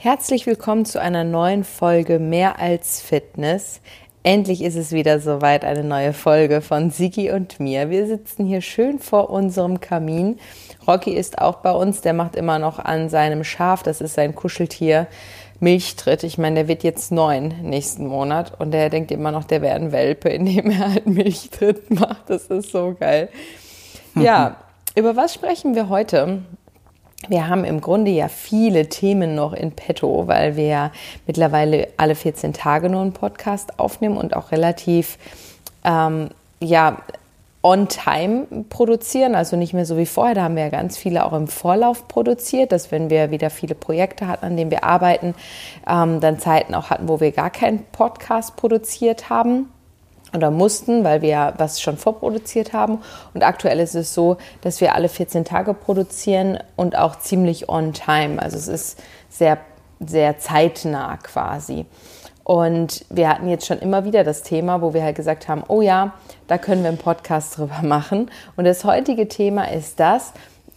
Herzlich willkommen zu einer neuen Folge Mehr als Fitness. Endlich ist es wieder soweit, eine neue Folge von Sigi und mir. Wir sitzen hier schön vor unserem Kamin. Rocky ist auch bei uns, der macht immer noch an seinem Schaf, das ist sein Kuscheltier, Milchtritt. Ich meine, der wird jetzt neun nächsten Monat und der denkt immer noch, der wäre ein Welpe, indem er halt Milchtritt macht. Das ist so geil. Ja, über was sprechen wir heute? Wir haben im Grunde ja viele Themen noch in petto, weil wir mittlerweile alle 14 Tage nur einen Podcast aufnehmen und auch relativ ähm, ja, on time produzieren, also nicht mehr so wie vorher. Da haben wir ja ganz viele auch im Vorlauf produziert, dass wenn wir wieder viele Projekte hatten, an denen wir arbeiten, ähm, dann Zeiten auch hatten, wo wir gar keinen Podcast produziert haben oder mussten, weil wir was schon vorproduziert haben. Und aktuell ist es so, dass wir alle 14 Tage produzieren und auch ziemlich on time. Also es ist sehr, sehr zeitnah quasi. Und wir hatten jetzt schon immer wieder das Thema, wo wir halt gesagt haben, oh ja, da können wir einen Podcast drüber machen. Und das heutige Thema ist das,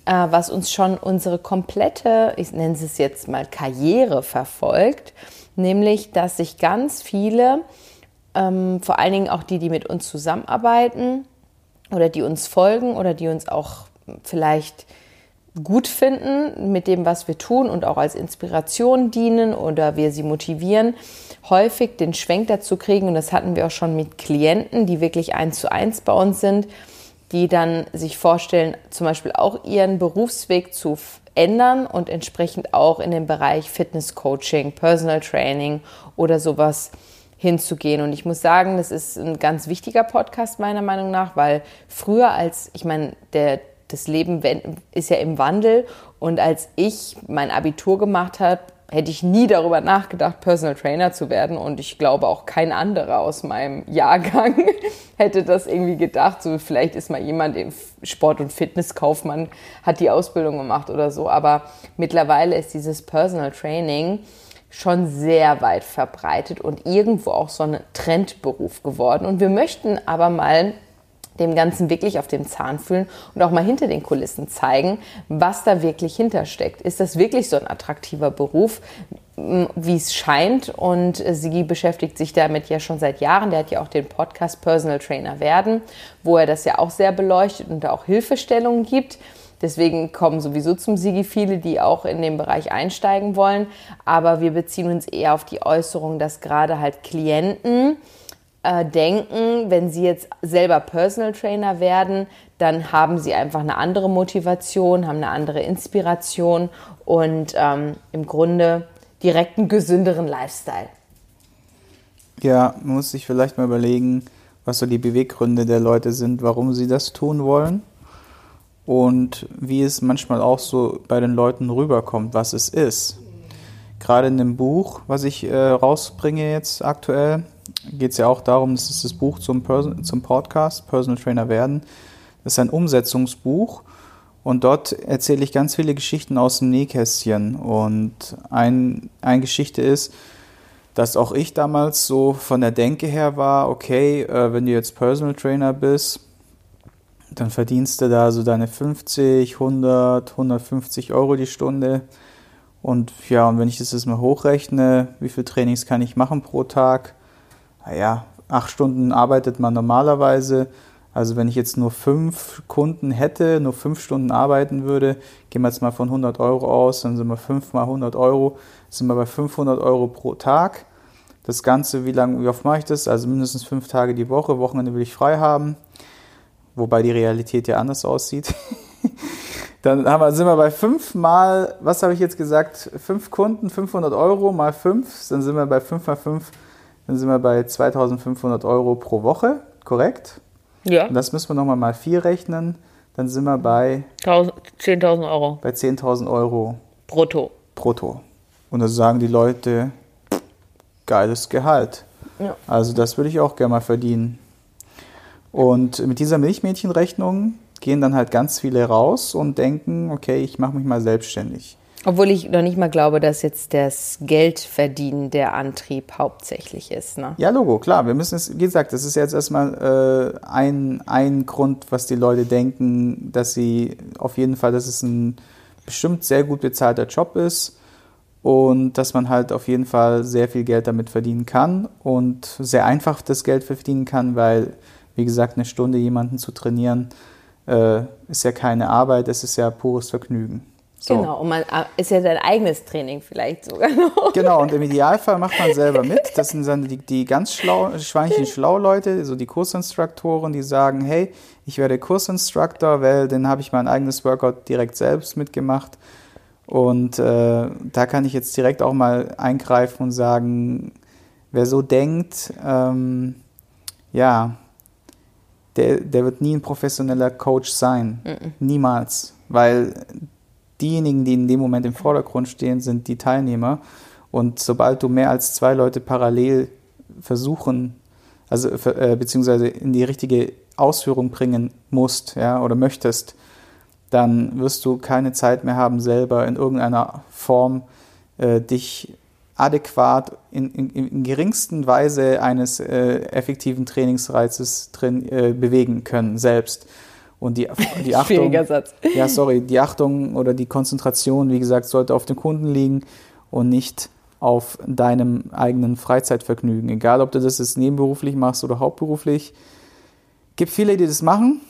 äh, was uns schon unsere komplette, ich nenne es jetzt mal Karriere verfolgt, nämlich, dass sich ganz viele ähm, vor allen Dingen auch die, die mit uns zusammenarbeiten oder die uns folgen oder die uns auch vielleicht gut finden mit dem, was wir tun und auch als Inspiration dienen oder wir sie motivieren, häufig den Schwenk dazu kriegen, und das hatten wir auch schon mit Klienten, die wirklich eins zu eins bei uns sind, die dann sich vorstellen, zum Beispiel auch ihren Berufsweg zu ändern und entsprechend auch in den Bereich Fitness Coaching, Personal Training oder sowas hinzugehen. Und ich muss sagen, das ist ein ganz wichtiger Podcast meiner Meinung nach, weil früher als, ich meine, der, das Leben ist ja im Wandel und als ich mein Abitur gemacht habe, hätte ich nie darüber nachgedacht, Personal Trainer zu werden. Und ich glaube auch kein anderer aus meinem Jahrgang hätte das irgendwie gedacht. So vielleicht ist mal jemand im Sport- und Fitnesskaufmann, hat die Ausbildung gemacht oder so. Aber mittlerweile ist dieses Personal Training schon sehr weit verbreitet und irgendwo auch so ein Trendberuf geworden. Und wir möchten aber mal dem Ganzen wirklich auf den Zahn fühlen und auch mal hinter den Kulissen zeigen, was da wirklich hintersteckt. Ist das wirklich so ein attraktiver Beruf, wie es scheint? Und Sigi beschäftigt sich damit ja schon seit Jahren. Der hat ja auch den Podcast Personal Trainer werden, wo er das ja auch sehr beleuchtet und da auch Hilfestellungen gibt. Deswegen kommen sowieso zum Sigi viele, die auch in den Bereich einsteigen wollen. Aber wir beziehen uns eher auf die Äußerung, dass gerade halt Klienten äh, denken, wenn sie jetzt selber Personal Trainer werden, dann haben sie einfach eine andere Motivation, haben eine andere Inspiration und ähm, im Grunde direkt einen gesünderen Lifestyle. Ja, man muss sich vielleicht mal überlegen, was so die Beweggründe der Leute sind, warum sie das tun wollen und wie es manchmal auch so bei den Leuten rüberkommt, was es ist. Gerade in dem Buch, was ich äh, rausbringe jetzt aktuell, geht es ja auch darum, das ist das Buch zum, Person zum Podcast, Personal Trainer werden. Das ist ein Umsetzungsbuch und dort erzähle ich ganz viele Geschichten aus dem Nähkästchen. Und ein, eine Geschichte ist, dass auch ich damals so von der Denke her war, okay, äh, wenn du jetzt Personal Trainer bist, dann verdienst du da so deine 50, 100, 150 Euro die Stunde. Und ja, und wenn ich das jetzt mal hochrechne, wie viele Trainings kann ich machen pro Tag? Naja, acht Stunden arbeitet man normalerweise. Also wenn ich jetzt nur fünf Kunden hätte, nur fünf Stunden arbeiten würde, gehen wir jetzt mal von 100 Euro aus, dann sind wir fünf mal 100 Euro, sind wir bei 500 Euro pro Tag. Das Ganze, wie lange, wie oft mache ich das? Also mindestens fünf Tage die Woche, Wochenende will ich frei haben wobei die Realität ja anders aussieht. Dann haben wir, sind wir bei fünf mal, was habe ich jetzt gesagt, fünf Kunden, 500 Euro mal fünf, dann sind wir bei fünf mal fünf, dann sind wir bei 2500 Euro pro Woche, korrekt? Ja. Und das müssen wir nochmal mal vier rechnen, dann sind wir bei 10.000 Euro. Bei 10.000 Euro. Brutto. Brutto. Und da sagen die Leute, geiles Gehalt. Ja. Also das würde ich auch gerne mal verdienen. Und mit dieser Milchmädchenrechnung gehen dann halt ganz viele raus und denken, okay, ich mache mich mal selbstständig. Obwohl ich noch nicht mal glaube, dass jetzt das Geldverdienen der Antrieb hauptsächlich ist. Ne? Ja, Logo, klar. Wir müssen es, wie gesagt, das ist jetzt erstmal äh, ein, ein Grund, was die Leute denken, dass sie auf jeden Fall, dass es ein bestimmt sehr gut bezahlter Job ist und dass man halt auf jeden Fall sehr viel Geld damit verdienen kann und sehr einfach das Geld verdienen kann, weil, wie gesagt, eine Stunde jemanden zu trainieren, äh, ist ja keine Arbeit, es ist ja pures Vergnügen. So. Genau, und man äh, ist ja sein eigenes Training vielleicht sogar noch. Genau, und im Idealfall macht man selber mit. Das sind dann die, die ganz schlau, schweinchen schlau Leute, so die Kursinstruktoren, die sagen, hey, ich werde Kursinstruktor, weil dann habe ich mein eigenes Workout direkt selbst mitgemacht. Und äh, da kann ich jetzt direkt auch mal eingreifen und sagen, wer so denkt, ähm, ja, der, der wird nie ein professioneller Coach sein. Mhm. Niemals. Weil diejenigen, die in dem Moment im Vordergrund stehen, sind die Teilnehmer. Und sobald du mehr als zwei Leute parallel versuchen, also äh, beziehungsweise in die richtige Ausführung bringen musst, ja, oder möchtest, dann wirst du keine Zeit mehr haben, selber in irgendeiner Form äh, dich adäquat in, in, in geringsten Weise eines äh, effektiven Trainingsreizes drin äh, bewegen können selbst. Und die, die Achtung. Satz. Ja, sorry, die Achtung oder die Konzentration, wie gesagt, sollte auf dem Kunden liegen und nicht auf deinem eigenen Freizeitvergnügen. Egal, ob du das jetzt nebenberuflich machst oder hauptberuflich. Es gibt viele, die das machen.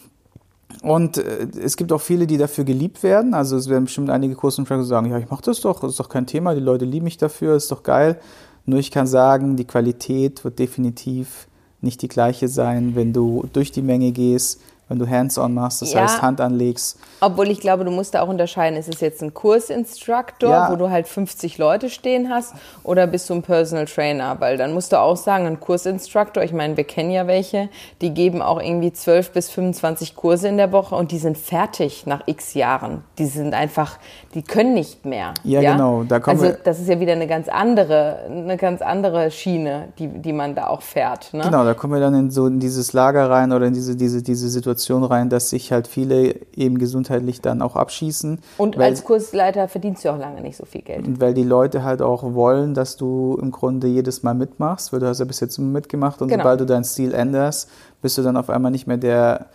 Und äh, es gibt auch viele, die dafür geliebt werden. Also es werden bestimmt einige Kursinstructor sagen, ja, ich mache das doch, das ist doch kein Thema, die Leute lieben mich dafür, ist doch geil. Nur ich kann sagen, die Qualität wird definitiv nicht die gleiche sein, wenn du durch die Menge gehst, wenn du Hands-on machst, das ja, heißt Hand anlegst. Obwohl ich glaube, du musst da auch unterscheiden, ist es jetzt ein Kursinstruktor, ja. wo du halt 50 Leute stehen hast, oder bist du ein Personal Trainer? Weil dann musst du auch sagen, ein Kursinstruktor, ich meine, wir kennen ja welche, die geben auch irgendwie 12 bis 25 Kurse in der Woche und die sind fertig nach x Jahren. Die sind einfach, die können nicht mehr. Ja, ja? genau. Da kommen also das ist ja wieder eine ganz andere, eine ganz andere Schiene, die, die man da auch fährt. Ne? Genau, da kommen wir dann in so in dieses Lager rein oder in diese, diese, diese Situation Situation rein, dass sich halt viele eben gesundheitlich dann auch abschießen. Und weil, als Kursleiter verdienst du auch lange nicht so viel Geld. Und weil die Leute halt auch wollen, dass du im Grunde jedes Mal mitmachst, weil du hast ja bis jetzt immer mitgemacht und genau. sobald du deinen Stil änderst, bist du dann auf einmal nicht mehr der,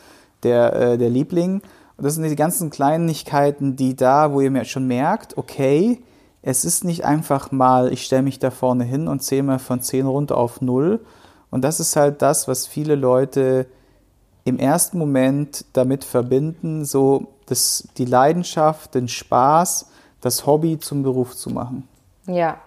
der, äh, der Liebling. Und das sind die ganzen Kleinigkeiten, die da, wo ihr mir schon merkt, okay, es ist nicht einfach mal, ich stelle mich da vorne hin und zähle mal von 10 runter auf 0. Und das ist halt das, was viele Leute im ersten Moment damit verbinden, so das, die Leidenschaft, den Spaß, das Hobby zum Beruf zu machen. Ja.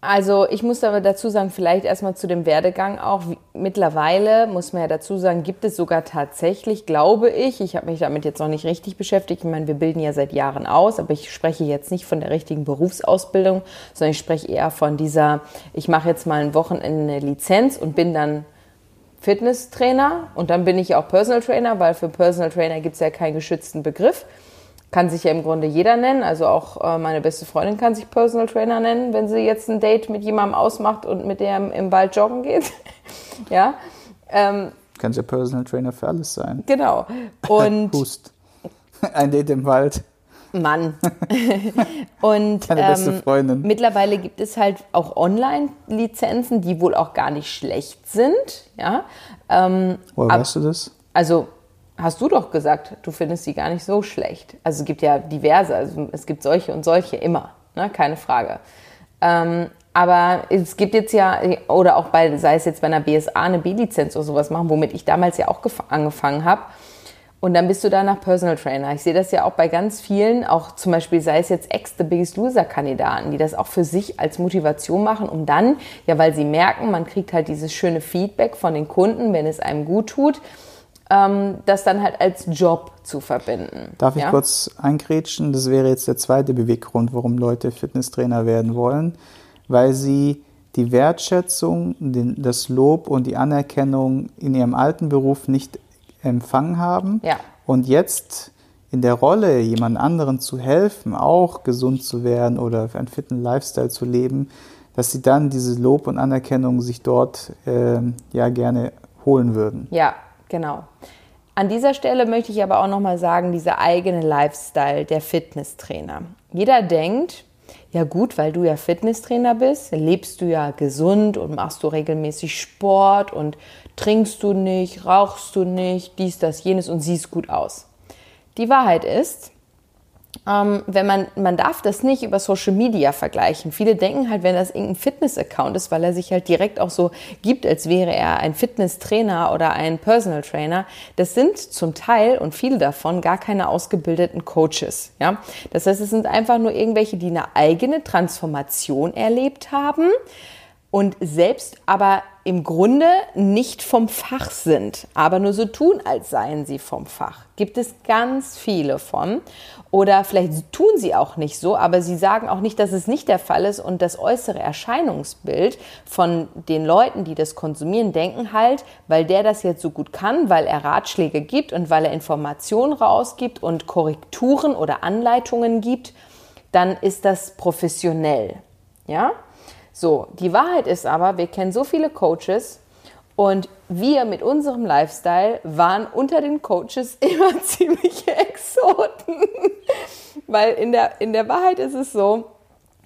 Also ich muss aber dazu sagen, vielleicht erstmal zu dem Werdegang auch. Mittlerweile muss man ja dazu sagen, gibt es sogar tatsächlich, glaube ich, ich habe mich damit jetzt noch nicht richtig beschäftigt. Ich meine, wir bilden ja seit Jahren aus, aber ich spreche jetzt nicht von der richtigen Berufsausbildung, sondern ich spreche eher von dieser, ich mache jetzt mal ein Wochenende eine Lizenz und bin dann Fitnesstrainer und dann bin ich auch Personal Trainer, weil für Personal Trainer gibt es ja keinen geschützten Begriff. Kann sich ja im Grunde jeder nennen. Also auch äh, meine beste Freundin kann sich Personal Trainer nennen, wenn sie jetzt ein Date mit jemandem ausmacht und mit dem im Wald joggen geht. ja. Ähm, Kannst ja Personal Trainer für alles sein. Genau. Und Hust. Ein Date im Wald. Mann. und Meine beste ähm, mittlerweile gibt es halt auch Online-Lizenzen, die wohl auch gar nicht schlecht sind. Ja? Ähm, Woher weißt du das? Also hast du doch gesagt, du findest sie gar nicht so schlecht. Also es gibt ja diverse, also es gibt solche und solche immer, ne? keine Frage. Ähm, aber es gibt jetzt ja, oder auch bei, sei es jetzt bei einer BSA eine B-Lizenz oder sowas machen, womit ich damals ja auch angefangen habe und dann bist du danach Personal Trainer. Ich sehe das ja auch bei ganz vielen, auch zum Beispiel sei es jetzt Ex-The Biggest Loser-Kandidaten, die das auch für sich als Motivation machen, um dann, ja, weil sie merken, man kriegt halt dieses schöne Feedback von den Kunden, wenn es einem gut tut, ähm, das dann halt als Job zu verbinden. Darf ich ja? kurz eingrätschen? Das wäre jetzt der zweite Beweggrund, warum Leute Fitnesstrainer werden wollen, weil sie die Wertschätzung, den, das Lob und die Anerkennung in ihrem alten Beruf nicht empfangen haben ja. und jetzt in der Rolle, jemand anderen zu helfen, auch gesund zu werden oder einen fitten Lifestyle zu leben, dass sie dann diese Lob und Anerkennung sich dort äh, ja gerne holen würden. Ja, genau. An dieser Stelle möchte ich aber auch nochmal sagen, dieser eigene Lifestyle der Fitnesstrainer. Jeder denkt, ja gut, weil du ja Fitnesstrainer bist, lebst du ja gesund und machst du regelmäßig Sport und trinkst du nicht, rauchst du nicht, dies, das, jenes und siehst gut aus. Die Wahrheit ist, ähm, wenn man, man darf das nicht über Social Media vergleichen. Viele denken halt, wenn das irgendein Fitness-Account ist, weil er sich halt direkt auch so gibt, als wäre er ein Fitness-Trainer oder ein Personal Trainer. Das sind zum Teil und viele davon gar keine ausgebildeten Coaches. Ja? Das heißt, es sind einfach nur irgendwelche, die eine eigene Transformation erlebt haben und selbst aber im Grunde nicht vom Fach sind, aber nur so tun, als seien sie vom Fach. Gibt es ganz viele von. Oder vielleicht tun sie auch nicht so, aber sie sagen auch nicht, dass es nicht der Fall ist. Und das äußere Erscheinungsbild von den Leuten, die das konsumieren, denken halt, weil der das jetzt so gut kann, weil er Ratschläge gibt und weil er Informationen rausgibt und Korrekturen oder Anleitungen gibt, dann ist das professionell. Ja? So, die Wahrheit ist aber, wir kennen so viele Coaches und wir mit unserem Lifestyle waren unter den Coaches immer ziemliche Exoten. Weil in der, in der Wahrheit ist es so,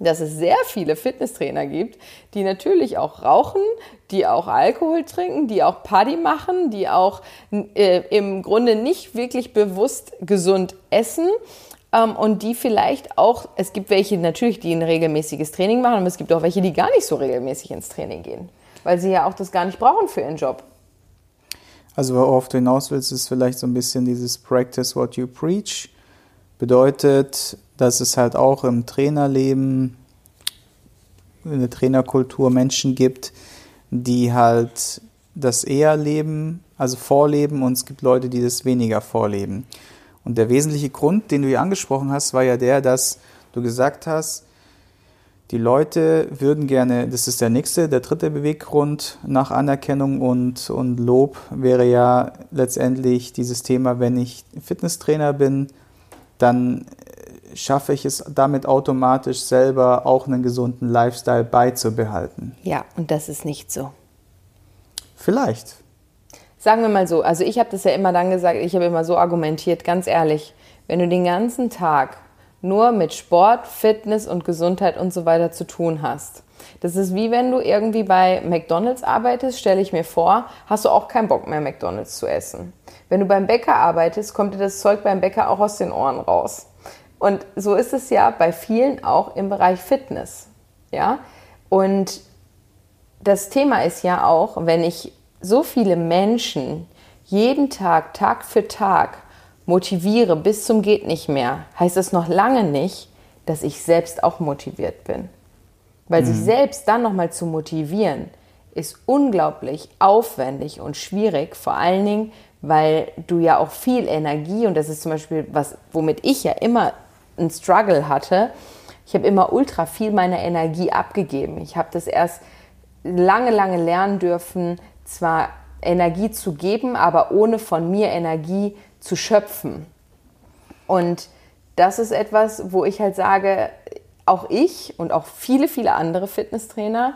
dass es sehr viele Fitnesstrainer gibt, die natürlich auch rauchen, die auch Alkohol trinken, die auch Party machen, die auch äh, im Grunde nicht wirklich bewusst gesund essen und die vielleicht auch, es gibt welche natürlich, die ein regelmäßiges Training machen, aber es gibt auch welche, die gar nicht so regelmäßig ins Training gehen, weil sie ja auch das gar nicht brauchen für ihren Job. Also worauf du hinaus willst, ist vielleicht so ein bisschen dieses Practice what you preach. Bedeutet, dass es halt auch im Trainerleben, in der Trainerkultur Menschen gibt, die halt das eher leben, also vorleben und es gibt Leute, die das weniger vorleben. Und der wesentliche Grund, den du hier angesprochen hast, war ja der, dass du gesagt hast, die Leute würden gerne, das ist der nächste, der dritte Beweggrund nach Anerkennung und, und Lob wäre ja letztendlich dieses Thema, wenn ich Fitnesstrainer bin, dann schaffe ich es damit automatisch selber auch einen gesunden Lifestyle beizubehalten. Ja, und das ist nicht so. Vielleicht. Sagen wir mal so, also ich habe das ja immer dann gesagt, ich habe immer so argumentiert, ganz ehrlich, wenn du den ganzen Tag nur mit Sport, Fitness und Gesundheit und so weiter zu tun hast. Das ist wie wenn du irgendwie bei McDonald's arbeitest, stelle ich mir vor, hast du auch keinen Bock mehr McDonald's zu essen. Wenn du beim Bäcker arbeitest, kommt dir das Zeug beim Bäcker auch aus den Ohren raus. Und so ist es ja bei vielen auch im Bereich Fitness. Ja? Und das Thema ist ja auch, wenn ich so viele Menschen jeden Tag, Tag für Tag motiviere bis zum geht nicht mehr, heißt das noch lange nicht, dass ich selbst auch motiviert bin. Weil mhm. sich selbst dann nochmal zu motivieren, ist unglaublich aufwendig und schwierig, vor allen Dingen, weil du ja auch viel Energie, und das ist zum Beispiel was, womit ich ja immer einen Struggle hatte, ich habe immer ultra viel meiner Energie abgegeben. Ich habe das erst lange, lange lernen dürfen, zwar Energie zu geben, aber ohne von mir Energie zu schöpfen. Und das ist etwas, wo ich halt sage, auch ich und auch viele, viele andere Fitnesstrainer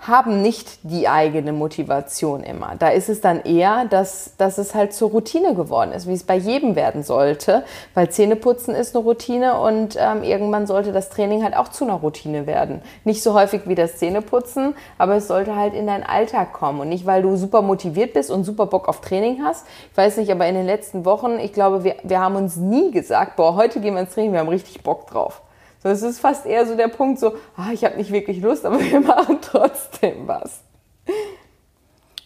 haben nicht die eigene Motivation immer. Da ist es dann eher, dass, dass es halt zur Routine geworden ist, wie es bei jedem werden sollte, weil Zähneputzen ist eine Routine und ähm, irgendwann sollte das Training halt auch zu einer Routine werden. Nicht so häufig wie das Zähneputzen, aber es sollte halt in deinen Alltag kommen und nicht, weil du super motiviert bist und super Bock auf Training hast. Ich weiß nicht, aber in den letzten Wochen, ich glaube, wir, wir haben uns nie gesagt, boah, heute gehen wir ins Training, wir haben richtig Bock drauf. So, es ist fast eher so der Punkt, so, ah, ich habe nicht wirklich Lust, aber wir machen trotzdem was.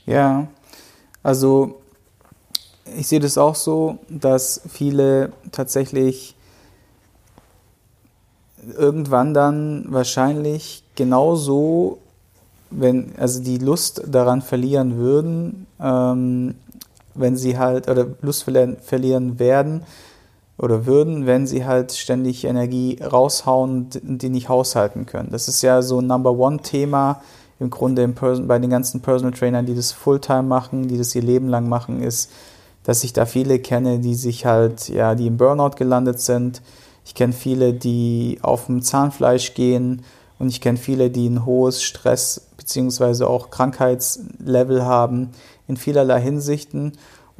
Ja, also ich sehe das auch so, dass viele tatsächlich irgendwann dann wahrscheinlich genauso, wenn, also die Lust daran verlieren würden, ähm, wenn sie halt, oder Lust verlieren, verlieren werden, oder würden, wenn sie halt ständig Energie raushauen und die nicht haushalten können. Das ist ja so ein Number One-Thema im Grunde im bei den ganzen Personal Trainern, die das Fulltime machen, die das ihr Leben lang machen, ist, dass ich da viele kenne, die sich halt, ja, die im Burnout gelandet sind. Ich kenne viele, die auf dem Zahnfleisch gehen und ich kenne viele, die ein hohes Stress- bzw. auch Krankheitslevel haben in vielerlei Hinsichten.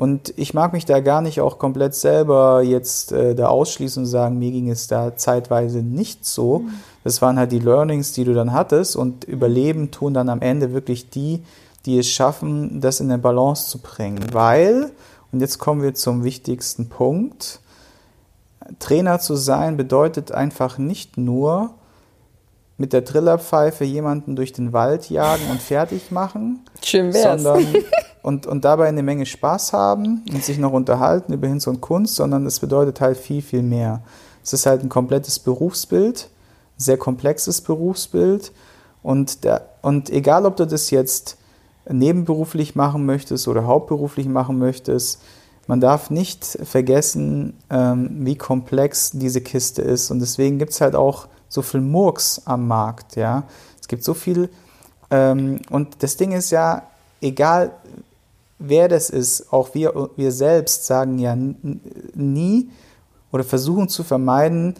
Und ich mag mich da gar nicht auch komplett selber jetzt äh, da ausschließen und sagen, mir ging es da zeitweise nicht so. Mhm. Das waren halt die Learnings, die du dann hattest und überleben tun dann am Ende wirklich die, die es schaffen, das in eine Balance zu bringen. Weil, und jetzt kommen wir zum wichtigsten Punkt, Trainer zu sein bedeutet einfach nicht nur mit der Trillerpfeife jemanden durch den Wald jagen und fertig machen, Schön wär's. sondern und, und dabei eine Menge Spaß haben und sich noch unterhalten über Hinz und Kunst, sondern es bedeutet halt viel, viel mehr. Es ist halt ein komplettes Berufsbild, sehr komplexes Berufsbild und, der, und egal, ob du das jetzt nebenberuflich machen möchtest oder hauptberuflich machen möchtest, man darf nicht vergessen, ähm, wie komplex diese Kiste ist. Und deswegen gibt es halt auch so viel Murks am Markt. Ja? Es gibt so viel. Ähm, und das Ding ist ja, egal wer das ist, auch wir, wir selbst sagen ja nie oder versuchen zu vermeiden,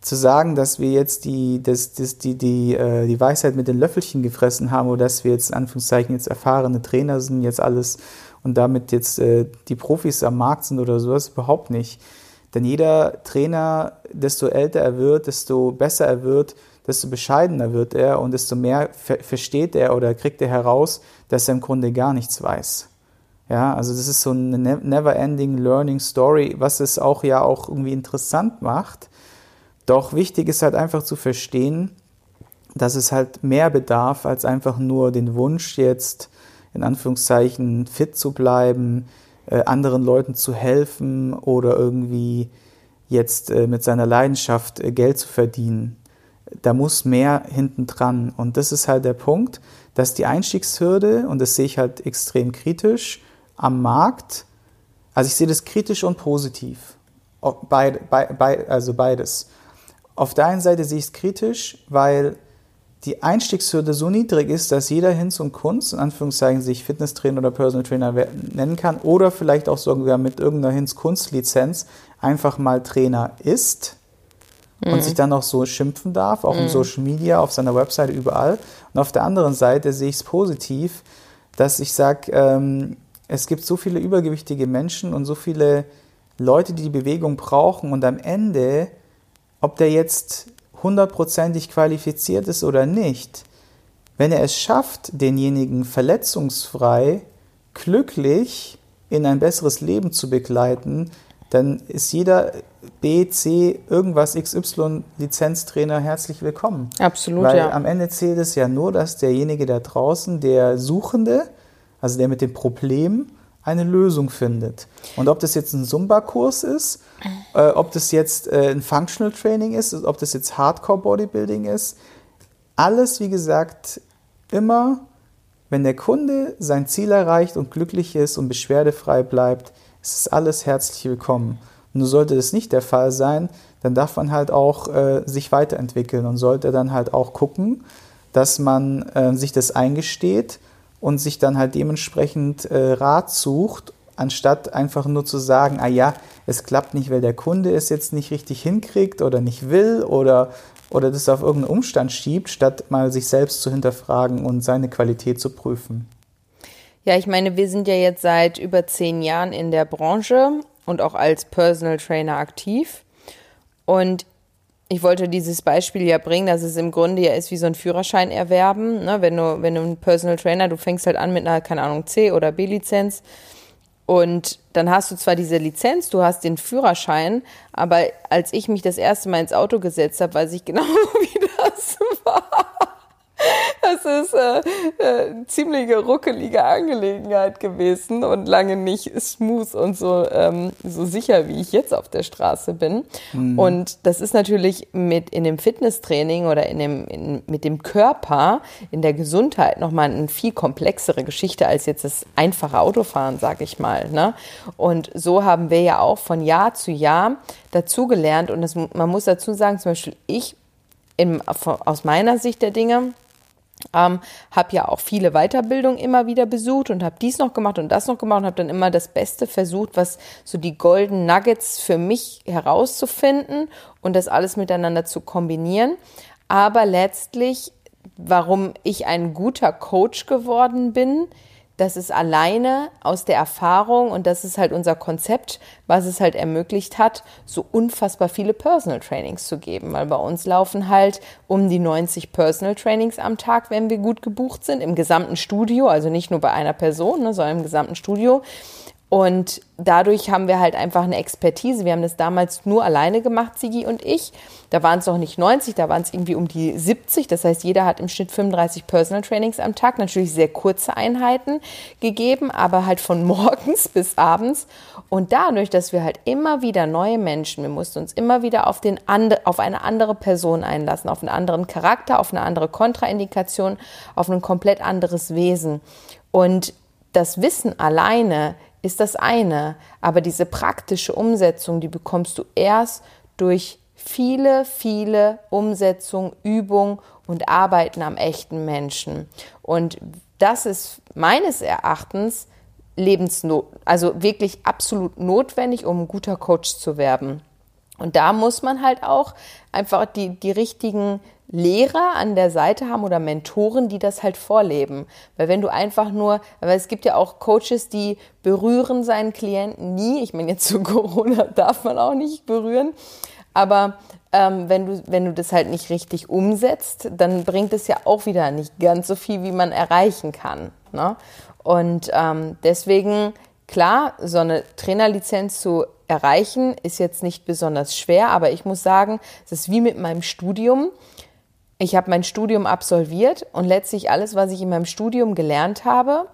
zu sagen, dass wir jetzt die, das, das, die, die, äh, die Weisheit mit den Löffelchen gefressen haben oder dass wir jetzt in Anführungszeichen jetzt erfahrene Trainer sind, jetzt alles und damit jetzt äh, die Profis am Markt sind oder sowas, überhaupt nicht. Denn jeder Trainer, desto älter er wird, desto besser er wird, desto bescheidener wird er und desto mehr ver versteht er oder kriegt er heraus, dass er im Grunde gar nichts weiß. Ja, also das ist so eine ne-, never-ending learning story, was es auch ja auch irgendwie interessant macht. Doch wichtig ist halt einfach zu verstehen, dass es halt mehr bedarf als einfach nur den Wunsch jetzt in Anführungszeichen fit zu bleiben, äh, anderen Leuten zu helfen oder irgendwie jetzt äh, mit seiner Leidenschaft äh, Geld zu verdienen. Da muss mehr hinten dran. Und das ist halt der Punkt, dass die Einstiegshürde, und das sehe ich halt extrem kritisch, am Markt, also ich sehe das kritisch und positiv. Beid, beid, also beides. Auf der einen Seite sehe ich es kritisch, weil die Einstiegshürde so niedrig ist, dass jeder Hinz und Kunst, in Anführungszeichen, sich Fitnesstrainer oder Personal Trainer nennen kann oder vielleicht auch sogar mit irgendeiner Hinz-Kunst-Lizenz einfach mal Trainer ist mhm. und sich dann auch so schimpfen darf, auch mhm. in Social Media, auf seiner Webseite, überall. Und auf der anderen Seite sehe ich es positiv, dass ich sage, ähm, es gibt so viele übergewichtige Menschen und so viele Leute, die die Bewegung brauchen und am Ende, ob der jetzt hundertprozentig qualifiziert ist oder nicht, wenn er es schafft, denjenigen verletzungsfrei, glücklich in ein besseres Leben zu begleiten, dann ist jeder B, C, irgendwas XY Lizenztrainer herzlich willkommen. Absolut, Weil ja. am Ende zählt es ja nur, dass derjenige da draußen, der Suchende, also der mit dem Problem, eine Lösung findet. Und ob das jetzt ein Zumba-Kurs ist, äh, ob das jetzt äh, ein Functional Training ist, ob das jetzt Hardcore Bodybuilding ist, alles, wie gesagt, immer, wenn der Kunde sein Ziel erreicht und glücklich ist und beschwerdefrei bleibt, ist es alles herzlich willkommen. Und sollte das nicht der Fall sein, dann darf man halt auch äh, sich weiterentwickeln und sollte dann halt auch gucken, dass man äh, sich das eingesteht und sich dann halt dementsprechend äh, Rat sucht, anstatt einfach nur zu sagen, ah ja, es klappt nicht, weil der Kunde es jetzt nicht richtig hinkriegt oder nicht will oder, oder das auf irgendeinen Umstand schiebt, statt mal sich selbst zu hinterfragen und seine Qualität zu prüfen. Ja, ich meine, wir sind ja jetzt seit über zehn Jahren in der Branche und auch als Personal Trainer aktiv. Und ich wollte dieses Beispiel ja bringen, dass es im Grunde ja ist wie so ein Führerschein erwerben. Ne? Wenn du, wenn du ein Personal Trainer, du fängst halt an mit einer, keine Ahnung, C- oder B-Lizenz. Und dann hast du zwar diese Lizenz, du hast den Führerschein, aber als ich mich das erste Mal ins Auto gesetzt habe, weiß ich genau, wie das war. Das ist äh, äh, ziemliche ruckelige Angelegenheit gewesen und lange nicht smooth und so, ähm, so sicher, wie ich jetzt auf der Straße bin. Mhm. Und das ist natürlich mit in dem Fitnesstraining oder in dem, in, mit dem Körper, in der Gesundheit nochmal eine viel komplexere Geschichte als jetzt das einfache Autofahren, sag ich mal. Ne? Und so haben wir ja auch von Jahr zu Jahr dazugelernt. Und das, man muss dazu sagen, zum Beispiel ich im, aus meiner Sicht der Dinge, ähm, habe ja auch viele Weiterbildungen immer wieder besucht und habe dies noch gemacht und das noch gemacht und habe dann immer das Beste versucht, was so die Golden Nuggets für mich herauszufinden und das alles miteinander zu kombinieren. Aber letztlich, warum ich ein guter Coach geworden bin, das ist alleine aus der Erfahrung und das ist halt unser Konzept, was es halt ermöglicht hat, so unfassbar viele Personal Trainings zu geben, weil bei uns laufen halt um die 90 Personal Trainings am Tag, wenn wir gut gebucht sind, im gesamten Studio, also nicht nur bei einer Person, ne, sondern im gesamten Studio. Und dadurch haben wir halt einfach eine Expertise. Wir haben das damals nur alleine gemacht, Sigi und ich. Da waren es noch nicht 90, da waren es irgendwie um die 70. Das heißt, jeder hat im Schnitt 35 Personal Trainings am Tag. Natürlich sehr kurze Einheiten gegeben, aber halt von morgens bis abends. Und dadurch, dass wir halt immer wieder neue Menschen, wir mussten uns immer wieder auf, den and auf eine andere Person einlassen, auf einen anderen Charakter, auf eine andere Kontraindikation, auf ein komplett anderes Wesen. Und das Wissen alleine ist das eine, aber diese praktische Umsetzung, die bekommst du erst durch viele, viele Umsetzung, Übung und Arbeiten am echten Menschen. Und das ist meines Erachtens lebensnot, also wirklich absolut notwendig, um ein guter Coach zu werden. Und da muss man halt auch einfach die, die richtigen Lehrer an der Seite haben oder Mentoren, die das halt vorleben. Weil wenn du einfach nur, weil es gibt ja auch Coaches, die berühren seinen Klienten nie. Ich meine, jetzt zu Corona darf man auch nicht berühren. Aber ähm, wenn, du, wenn du das halt nicht richtig umsetzt, dann bringt es ja auch wieder nicht ganz so viel, wie man erreichen kann. Ne? Und ähm, deswegen, klar, so eine Trainerlizenz zu erreichen, ist jetzt nicht besonders schwer, aber ich muss sagen, es ist wie mit meinem Studium ich habe mein Studium absolviert und letztlich alles, was ich in meinem Studium gelernt habe,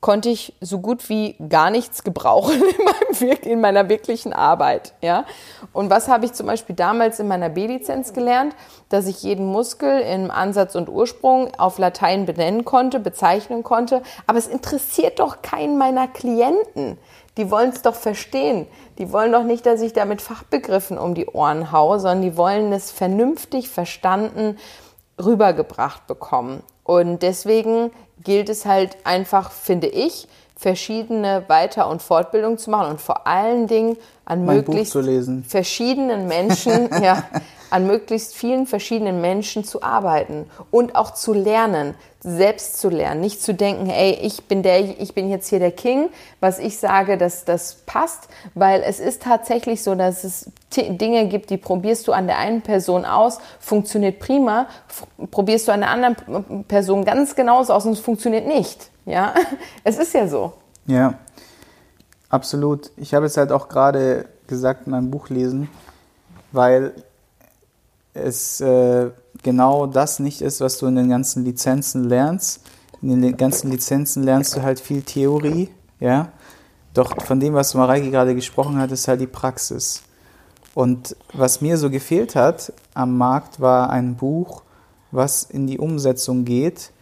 konnte ich so gut wie gar nichts gebrauchen in, meinem, in meiner wirklichen Arbeit. Ja? Und was habe ich zum Beispiel damals in meiner B-Lizenz gelernt? Dass ich jeden Muskel im Ansatz und Ursprung auf Latein benennen konnte, bezeichnen konnte. Aber es interessiert doch keinen meiner Klienten. Die wollen es doch verstehen. Die wollen doch nicht, dass ich da mit Fachbegriffen um die Ohren haue, sondern die wollen es vernünftig verstanden rübergebracht bekommen. Und deswegen gilt es halt einfach, finde ich, verschiedene Weiter- und Fortbildungen zu machen und vor allen Dingen an mein möglichst verschiedenen Menschen, ja, an möglichst vielen verschiedenen Menschen zu arbeiten und auch zu lernen, selbst zu lernen, nicht zu denken, ey, ich bin der, ich bin jetzt hier der King, was ich sage, dass das passt, weil es ist tatsächlich so, dass es Dinge gibt, die probierst du an der einen Person aus, funktioniert prima, probierst du an der anderen Person ganz genauso aus und es funktioniert nicht. Ja, es ist ja so. Ja, absolut. Ich habe es halt auch gerade gesagt in meinem Buch lesen, weil es äh, genau das nicht ist, was du in den ganzen Lizenzen lernst. In den ganzen Lizenzen lernst du halt viel Theorie, ja. Doch von dem, was Mareike gerade gesprochen hat, ist halt die Praxis. Und was mir so gefehlt hat am Markt, war ein Buch, was in die Umsetzung geht,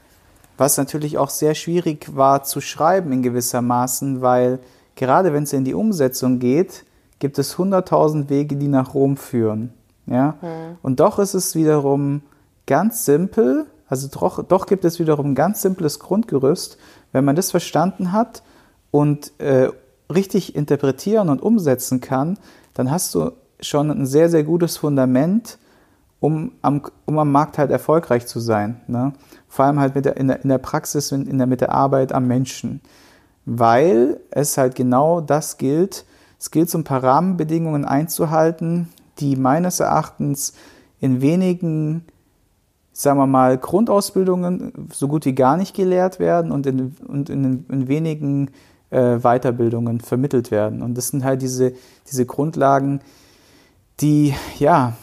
was natürlich auch sehr schwierig war zu schreiben in gewisser Maßen, weil gerade wenn es in die Umsetzung geht, gibt es hunderttausend Wege, die nach Rom führen. Ja? Mhm. Und doch ist es wiederum ganz simpel, also doch, doch gibt es wiederum ein ganz simples Grundgerüst, wenn man das verstanden hat und äh, richtig interpretieren und umsetzen kann, dann hast du schon ein sehr, sehr gutes Fundament, um am, um am Markt halt erfolgreich zu sein. Ne? Vor allem halt mit der, in, der, in der Praxis, in der, mit der Arbeit am Menschen. Weil es halt genau das gilt. Es gilt, so ein paar Rahmenbedingungen einzuhalten, die meines Erachtens in wenigen, sagen wir mal, Grundausbildungen so gut wie gar nicht gelehrt werden und in, und in, in wenigen äh, Weiterbildungen vermittelt werden. Und das sind halt diese, diese Grundlagen, die, ja,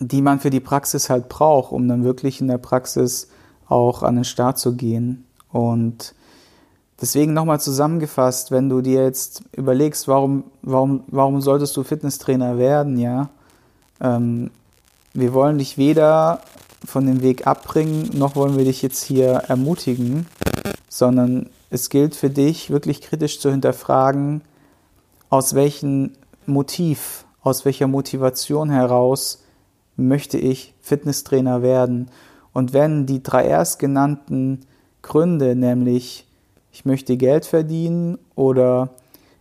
die man für die Praxis halt braucht, um dann wirklich in der Praxis auch an den Start zu gehen. Und deswegen nochmal zusammengefasst, wenn du dir jetzt überlegst, warum, warum, warum solltest du Fitnesstrainer werden, ja, ähm, wir wollen dich weder von dem Weg abbringen, noch wollen wir dich jetzt hier ermutigen, sondern es gilt für dich wirklich kritisch zu hinterfragen, aus welchem Motiv, aus welcher Motivation heraus möchte ich Fitnesstrainer werden. Und wenn die drei erstgenannten Gründe, nämlich ich möchte Geld verdienen oder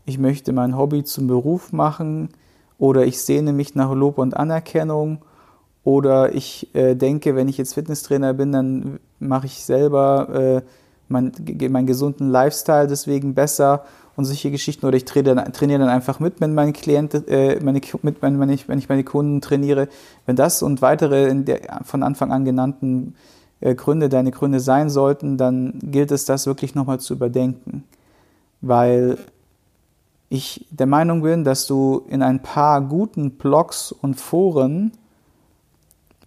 ich möchte mein Hobby zum Beruf machen oder ich sehne mich nach Lob und Anerkennung oder ich äh, denke, wenn ich jetzt Fitnesstrainer bin, dann mache ich selber äh, mein, meinen gesunden Lifestyle deswegen besser und solche Geschichten. Oder ich trainiere, trainiere dann einfach mit, wenn meine Klienten, äh, meine, mit, wenn, ich, wenn ich meine Kunden trainiere. Wenn das und weitere der, von Anfang an genannten Gründe deine Gründe sein sollten, dann gilt es, das wirklich nochmal zu überdenken. Weil ich der Meinung bin, dass du in ein paar guten Blogs und Foren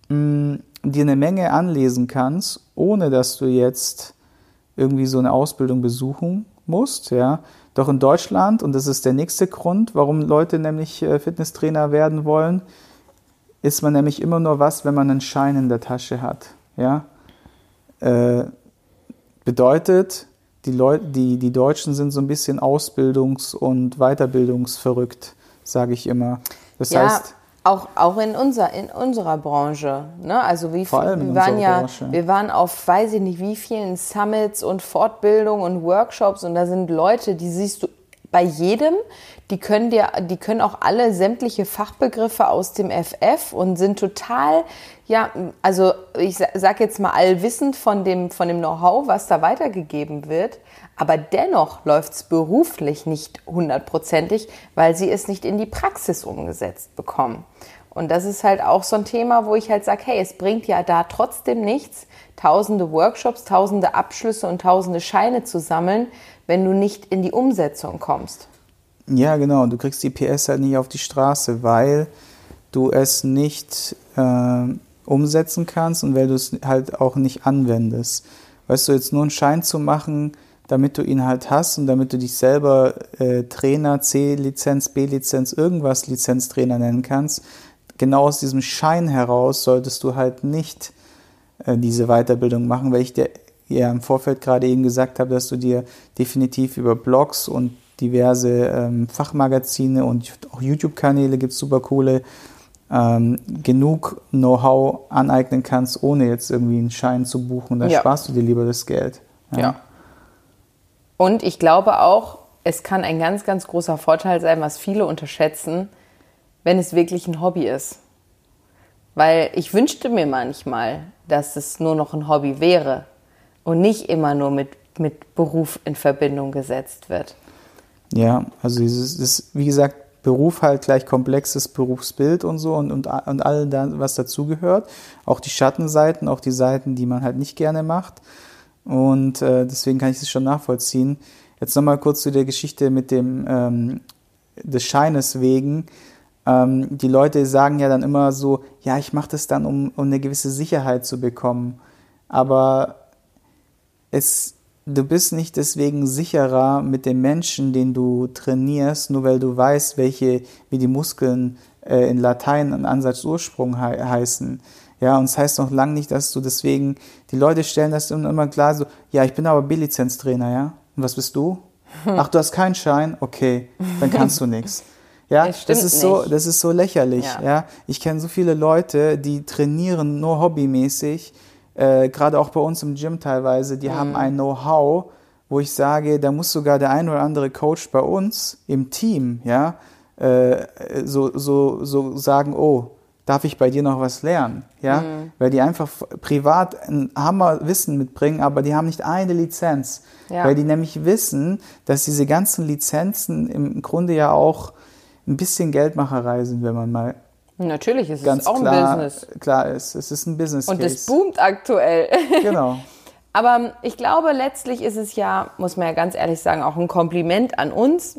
mh, dir eine Menge anlesen kannst, ohne dass du jetzt irgendwie so eine Ausbildung besuchen musst, ja. Doch in Deutschland, und das ist der nächste Grund, warum Leute nämlich äh, Fitnesstrainer werden wollen, ist man nämlich immer nur was, wenn man einen Schein in der Tasche hat, ja. Äh, bedeutet, die, Leute, die, die Deutschen sind so ein bisschen ausbildungs- und weiterbildungsverrückt, sage ich immer. Das ja, heißt, auch, auch in, unser, in unserer Branche. Ne? Also wie Vor allem in wir waren ja, Branche. wir waren auf weiß ich nicht wie vielen Summits und Fortbildungen und Workshops und da sind Leute, die siehst du bei jedem, die können dir, die können auch alle sämtliche Fachbegriffe aus dem FF und sind total, ja, also ich sa- sag jetzt mal allwissend von dem, von dem Know-how, was da weitergegeben wird. Aber dennoch läuft's beruflich nicht hundertprozentig, weil sie es nicht in die Praxis umgesetzt bekommen. Und das ist halt auch so ein Thema, wo ich halt sage, hey, es bringt ja da trotzdem nichts, tausende Workshops, tausende Abschlüsse und tausende Scheine zu sammeln, wenn du nicht in die Umsetzung kommst. Ja, genau. Du kriegst die PS halt nicht auf die Straße, weil du es nicht äh, umsetzen kannst und weil du es halt auch nicht anwendest. Weißt du, jetzt nur einen Schein zu machen, damit du ihn halt hast und damit du dich selber äh, Trainer, C-Lizenz, B-Lizenz, irgendwas Lizenztrainer nennen kannst, genau aus diesem Schein heraus solltest du halt nicht äh, diese Weiterbildung machen, weil ich dir ja im Vorfeld gerade eben gesagt habe, dass du dir definitiv über Blogs und diverse ähm, Fachmagazine und auch YouTube-Kanäle gibt es super coole, ähm, genug Know-how aneignen kannst, ohne jetzt irgendwie einen Schein zu buchen. Da Ja. sparst du dir lieber das Geld. Ja. Und ich glaube auch, es kann ein ganz, ganz großer Vorteil sein, was viele unterschätzen, wenn es wirklich ein Hobby ist. Weil ich wünschte mir manchmal, dass es nur noch ein Hobby wäre und nicht immer nur mit, mit Beruf in Verbindung gesetzt wird. Ja, also dieses, das, wie gesagt, Beruf halt gleich komplexes Berufsbild und so und, und, und all da, was dazugehört. Auch die Schattenseiten, auch die Seiten, die man halt nicht gerne macht. Und äh, deswegen kann ich das schon nachvollziehen. Jetzt nochmal kurz zu der Geschichte mit dem ähm, des Scheines wegen. Ähm, die Leute sagen ja dann immer so, ja, ich mache das dann, um, um eine gewisse Sicherheit zu bekommen. Aber es, du bist nicht deswegen sicherer mit dem Menschen, den du trainierst, nur weil du weißt, welche, wie die Muskeln äh, in Latein an Ansatz Ursprung hei heißen. Ja, und es das heißt noch lange nicht, dass du deswegen, die Leute stellen das immer immer klar so, ja, ich bin aber B-Lizenz-Trainer, ja? Und was bist du? Ach, du hast keinen Schein? Okay, dann kannst du nichts. Ja, Das das ist so, nicht. das ist so lächerlich. Ja. Ja, ich kenne so viele Leute, die trainieren nur hobbymäßig, äh, gerade auch bei uns im Gym teilweise. Die Mhm. haben ein Know-how, wo ich sage, da muss sogar der ein oder andere Coach bei uns im Team, ja, äh, so, so, so sagen, oh, darf ich bei dir noch was lernen? Ja, Mhm. weil die einfach privat ein Hammerwissen mitbringen, aber die haben nicht eine Lizenz. Ja. Weil die nämlich wissen, dass diese ganzen Lizenzen im Grunde ja auch ein bisschen Geldmacherei sind, wenn man mal Natürlich ist ganz es auch klar, ein Business. klar ist. Es ist ein Business Und es boomt aktuell. Genau. Aber ich glaube, letztlich ist es ja, muss man ja ganz ehrlich sagen, auch ein Kompliment an uns.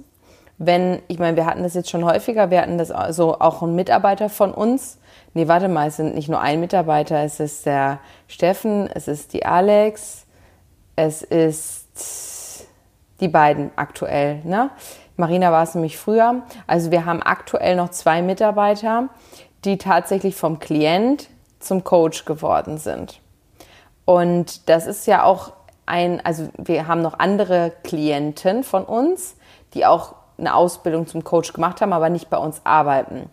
Wenn, ich meine, wir hatten das jetzt schon häufiger, wir hatten das also auch ein Mitarbeiter von uns. Nee, warte mal, es sind nicht nur ein Mitarbeiter, es ist der Steffen, es ist die Alex, es ist die beiden aktuell, ne? Marina war es nämlich früher. Also wir haben aktuell noch zwei Mitarbeiter, die tatsächlich vom Klient zum Coach geworden sind. Und das ist ja auch ein, also wir haben noch andere Klienten von uns, die auch eine Ausbildung zum Coach gemacht haben, aber nicht bei uns arbeiten.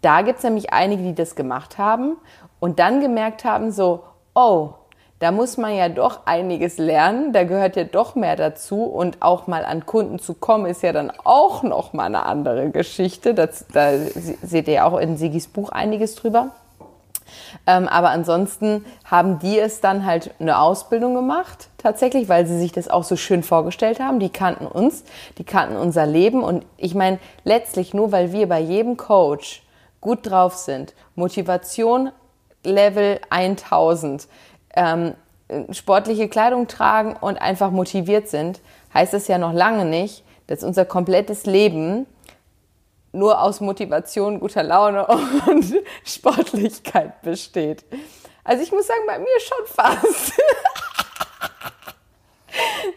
Da gibt es nämlich einige, die das gemacht haben und dann gemerkt haben, so, oh, da muss man ja doch einiges lernen, da gehört ja doch mehr dazu und auch mal an Kunden zu kommen, ist ja dann auch noch mal eine andere Geschichte. Das, da seht ihr ja auch in Sigis Buch einiges drüber. Ähm, aber ansonsten haben die es dann halt eine Ausbildung gemacht, tatsächlich, weil sie sich das auch so schön vorgestellt haben. Die kannten uns, die kannten unser Leben. Und ich meine, letztlich nur, weil wir bei jedem Coach gut drauf sind, Motivation Level 1000, ähm, sportliche Kleidung tragen und einfach motiviert sind, heißt es ja noch lange nicht, dass unser komplettes Leben nur aus Motivation, guter Laune und Sportlichkeit besteht. Also ich muss sagen, bei mir schon fast.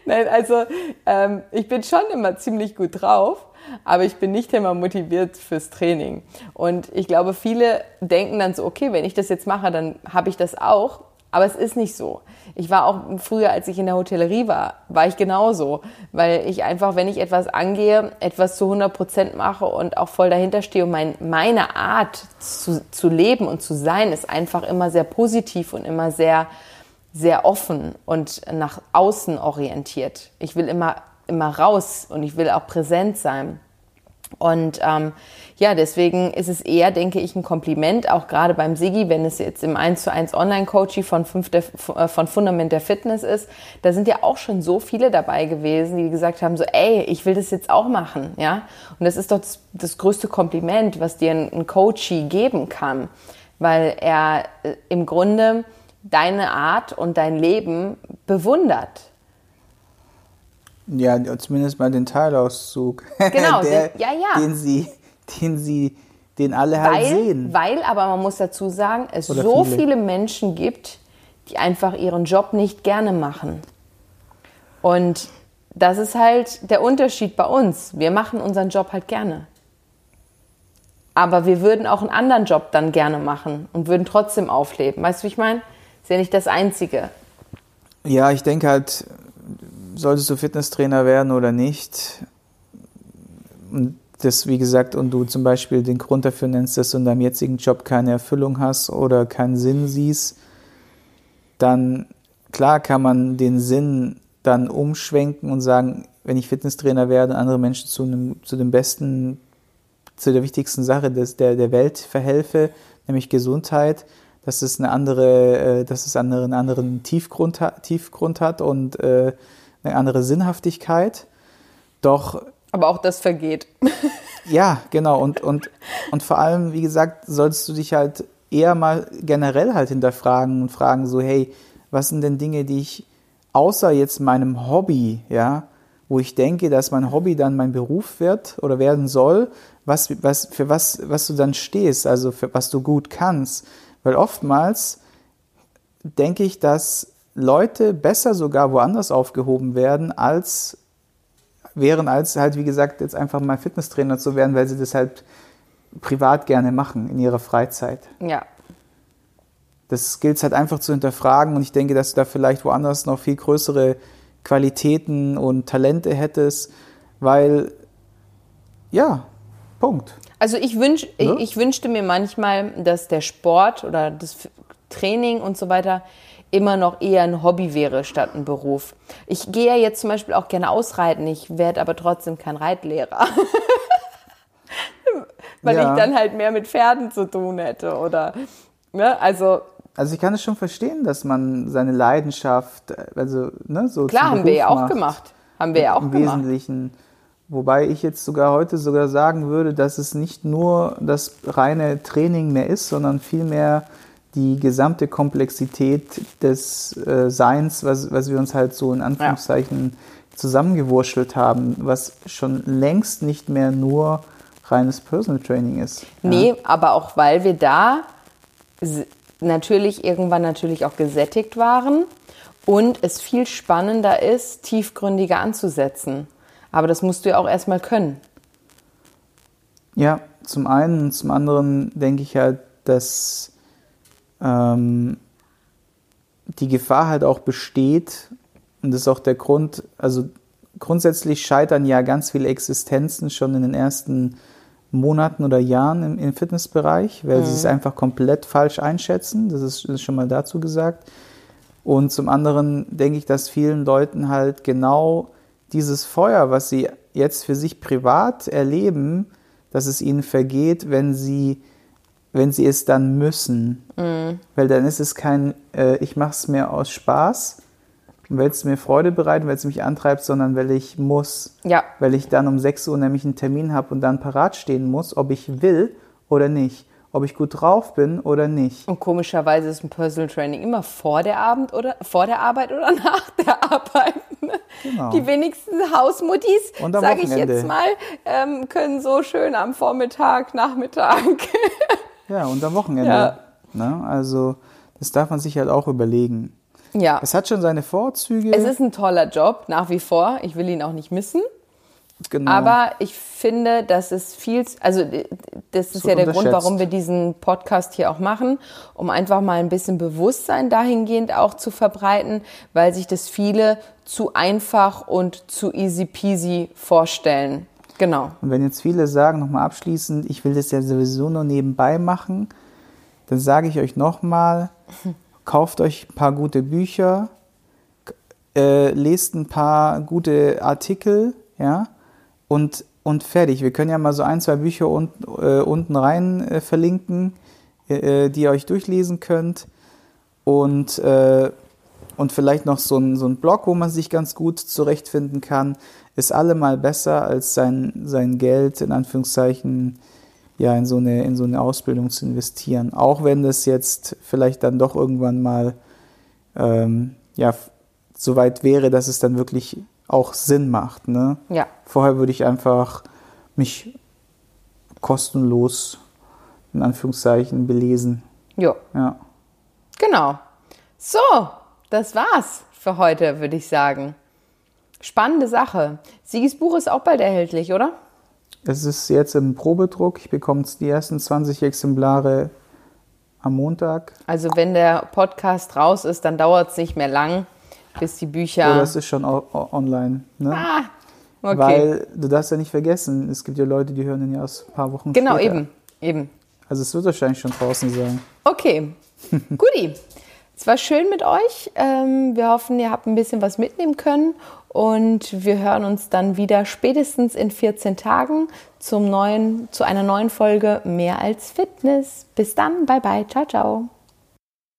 Nein, also ähm, ich bin schon immer ziemlich gut drauf, aber ich bin nicht immer motiviert fürs Training. Und ich glaube, viele denken dann so, okay, wenn ich das jetzt mache, dann habe ich das auch. Aber es ist nicht so. Ich war auch früher, als ich in der Hotellerie war, war ich genauso, weil ich einfach, wenn ich etwas angehe, etwas zu 100 Prozent mache und auch voll dahinter stehe und mein, meine Art zu, zu leben und zu sein ist einfach immer sehr positiv und immer sehr, sehr offen und nach außen orientiert. Ich will immer, immer raus und ich will auch präsent sein. Und ähm, ja, deswegen ist es eher, denke ich, ein Kompliment, auch gerade beim Sigi, wenn es jetzt im 1 zu 1 Online-Coaching von, äh, von Fundament der Fitness ist. Da sind ja auch schon so viele dabei gewesen, die gesagt haben, so, ey, ich will das jetzt auch machen, ja. Und das ist doch das, das größte Kompliment, was dir ein, ein Coachie geben kann, weil er äh, im Grunde deine Art und dein Leben bewundert. Ja, zumindest mal den Teilauszug. Genau, der, den, ja, ja. Den sie, den sie, den alle halt weil, sehen. Weil, aber man muss dazu sagen, es Oder so viele. viele Menschen gibt, die einfach ihren Job nicht gerne machen. Und das ist halt der Unterschied bei uns. Wir machen unseren Job halt gerne. Aber wir würden auch einen anderen Job dann gerne machen und würden trotzdem aufleben. Weißt du, wie ich meine? Ist ja nicht das Einzige. Ja, ich denke halt, solltest du Fitnesstrainer werden oder nicht, und das, wie gesagt, und du zum Beispiel den Grund dafür nennst, dass du in deinem jetzigen Job keine Erfüllung hast oder keinen Sinn siehst, dann klar kann man den Sinn dann umschwenken und sagen, wenn ich Fitnesstrainer werde, andere Menschen zu, einem, zu dem besten, zu der wichtigsten Sache des, der, der Welt verhelfe, nämlich Gesundheit, dass es eine andere, äh, dass es einen anderen Tiefgrund, Tiefgrund hat und äh, eine andere Sinnhaftigkeit. Doch. Aber auch das vergeht. ja, genau. Und, und, und vor allem, wie gesagt, solltest du dich halt eher mal generell halt hinterfragen und fragen so, hey, was sind denn Dinge, die ich außer jetzt meinem Hobby, ja, wo ich denke, dass mein Hobby dann mein Beruf wird oder werden soll, was, was, für was, was du dann stehst, also für was du gut kannst. Weil oftmals denke ich, dass Leute besser sogar woanders aufgehoben werden, als wären, als halt, wie gesagt, jetzt einfach mal Fitnesstrainer zu werden, weil sie das halt privat gerne machen in ihrer Freizeit. Ja. Das gilt es halt einfach zu hinterfragen und ich denke, dass du da vielleicht woanders noch viel größere Qualitäten und Talente hättest, weil, ja, Punkt. Also ich, wünsch, Ja? ich, ich wünschte mir manchmal, dass der Sport oder das Training und so weiter immer noch eher ein Hobby wäre statt ein Beruf. Ich gehe ja jetzt zum Beispiel auch gerne ausreiten, ich werde aber trotzdem kein Reitlehrer. Weil Ja. ich dann halt mehr mit Pferden zu tun hätte oder, ne, also Also ich kann es schon verstehen, dass man seine Leidenschaft, also ne, so klar haben wir ja auch macht. gemacht. Haben wir ja auch Im gemacht. Wesentlichen. Wobei ich jetzt sogar heute sogar sagen würde, dass es nicht nur das reine Training mehr ist, sondern vielmehr die gesamte Komplexität des äh, Seins, was, was wir uns halt so in Anführungszeichen zusammengewurschtelt haben, was schon längst nicht mehr nur reines Personal Training ist. Ja. Nee, aber auch weil wir da natürlich irgendwann natürlich auch gesättigt waren und es viel spannender ist, tiefgründiger anzusetzen. Aber das musst du ja auch erstmal können. Ja, zum einen und zum anderen denke ich halt, dass ähm, die Gefahr halt auch besteht, und das ist auch der Grund, also grundsätzlich scheitern ja ganz viele Existenzen schon in den ersten Monaten oder Jahren im, im Fitnessbereich, weil sie es einfach komplett falsch einschätzen. Das ist, das ist schon mal dazu gesagt. Und zum anderen denke ich, dass vielen Leuten halt genau dieses Feuer, was sie jetzt für sich privat erleben, dass es ihnen vergeht, wenn sie, wenn sie es dann müssen. Weil dann ist es kein, äh, ich mache es mir aus Spaß, weil es mir Freude bereitet, weil es mich antreibt, sondern weil ich muss. Ja. Weil ich dann um 6 Uhr nämlich einen Termin habe und dann parat stehen muss, ob ich will oder nicht. ob ich gut drauf bin oder nicht. Und komischerweise ist ein Personal Training immer vor der Abend oder vor der Arbeit oder nach der Arbeit. Genau. Die wenigsten Hausmuttis, sage ich jetzt mal, ähm, können so schön am Vormittag, Nachmittag. ja, und am Wochenende. Ja. Ne? Also das darf man sich halt auch überlegen. Ja. Es hat schon seine Vorzüge. Es ist ein toller Job, nach wie vor. Ich will ihn auch nicht missen. Genau. Aber ich finde, dass es viel, also das ist so ja der Grund, warum wir diesen Podcast hier auch machen, um einfach mal ein bisschen Bewusstsein dahingehend auch zu verbreiten, weil sich das viele zu einfach und zu easy peasy vorstellen. Genau. Und wenn jetzt viele sagen, nochmal abschließend, ich will das ja sowieso nur nebenbei machen, dann sage ich euch nochmal, kauft euch ein paar gute Bücher, äh, lest ein paar gute Artikel, ja, und, und fertig. Wir können ja mal so ein, zwei Bücher un, äh, unten rein äh, verlinken, äh, die ihr euch durchlesen könnt. Und, äh, und vielleicht noch so ein, so ein Blog, wo man sich ganz gut zurechtfinden kann, ist allemal besser, als sein, sein Geld in Anführungszeichen ja, in, so eine, in so eine Ausbildung zu investieren. Auch wenn das jetzt vielleicht dann doch irgendwann mal ähm, ja, so weit wäre, dass es dann wirklich auch Sinn macht. Ne? Ja. Vorher würde ich einfach mich kostenlos in Anführungszeichen belesen. Jo. Ja. Genau. So, das war's für heute, würde ich sagen. Spannende Sache. Sigis Buch ist auch bald erhältlich, oder? Es ist jetzt im Probedruck. Ich bekomme die ersten 20 Exemplare am Montag. Also wenn der Podcast raus ist, dann dauert es nicht mehr lang bis die Bücher. Ja, das ist schon online. Ne? Ah, okay. Weil du darfst ja nicht vergessen, es gibt ja Leute, die hören den ja aus ein paar Wochen genau, später. Genau, eben, eben. Also es wird wahrscheinlich schon draußen sein. Okay, guti. Es war schön mit euch. Ähm, wir hoffen, ihr habt ein bisschen was mitnehmen können und wir hören uns dann wieder spätestens in 14 Tagen zum neuen, zu einer neuen Folge Mehr als Fitness. Bis dann, bye bye, ciao, ciao.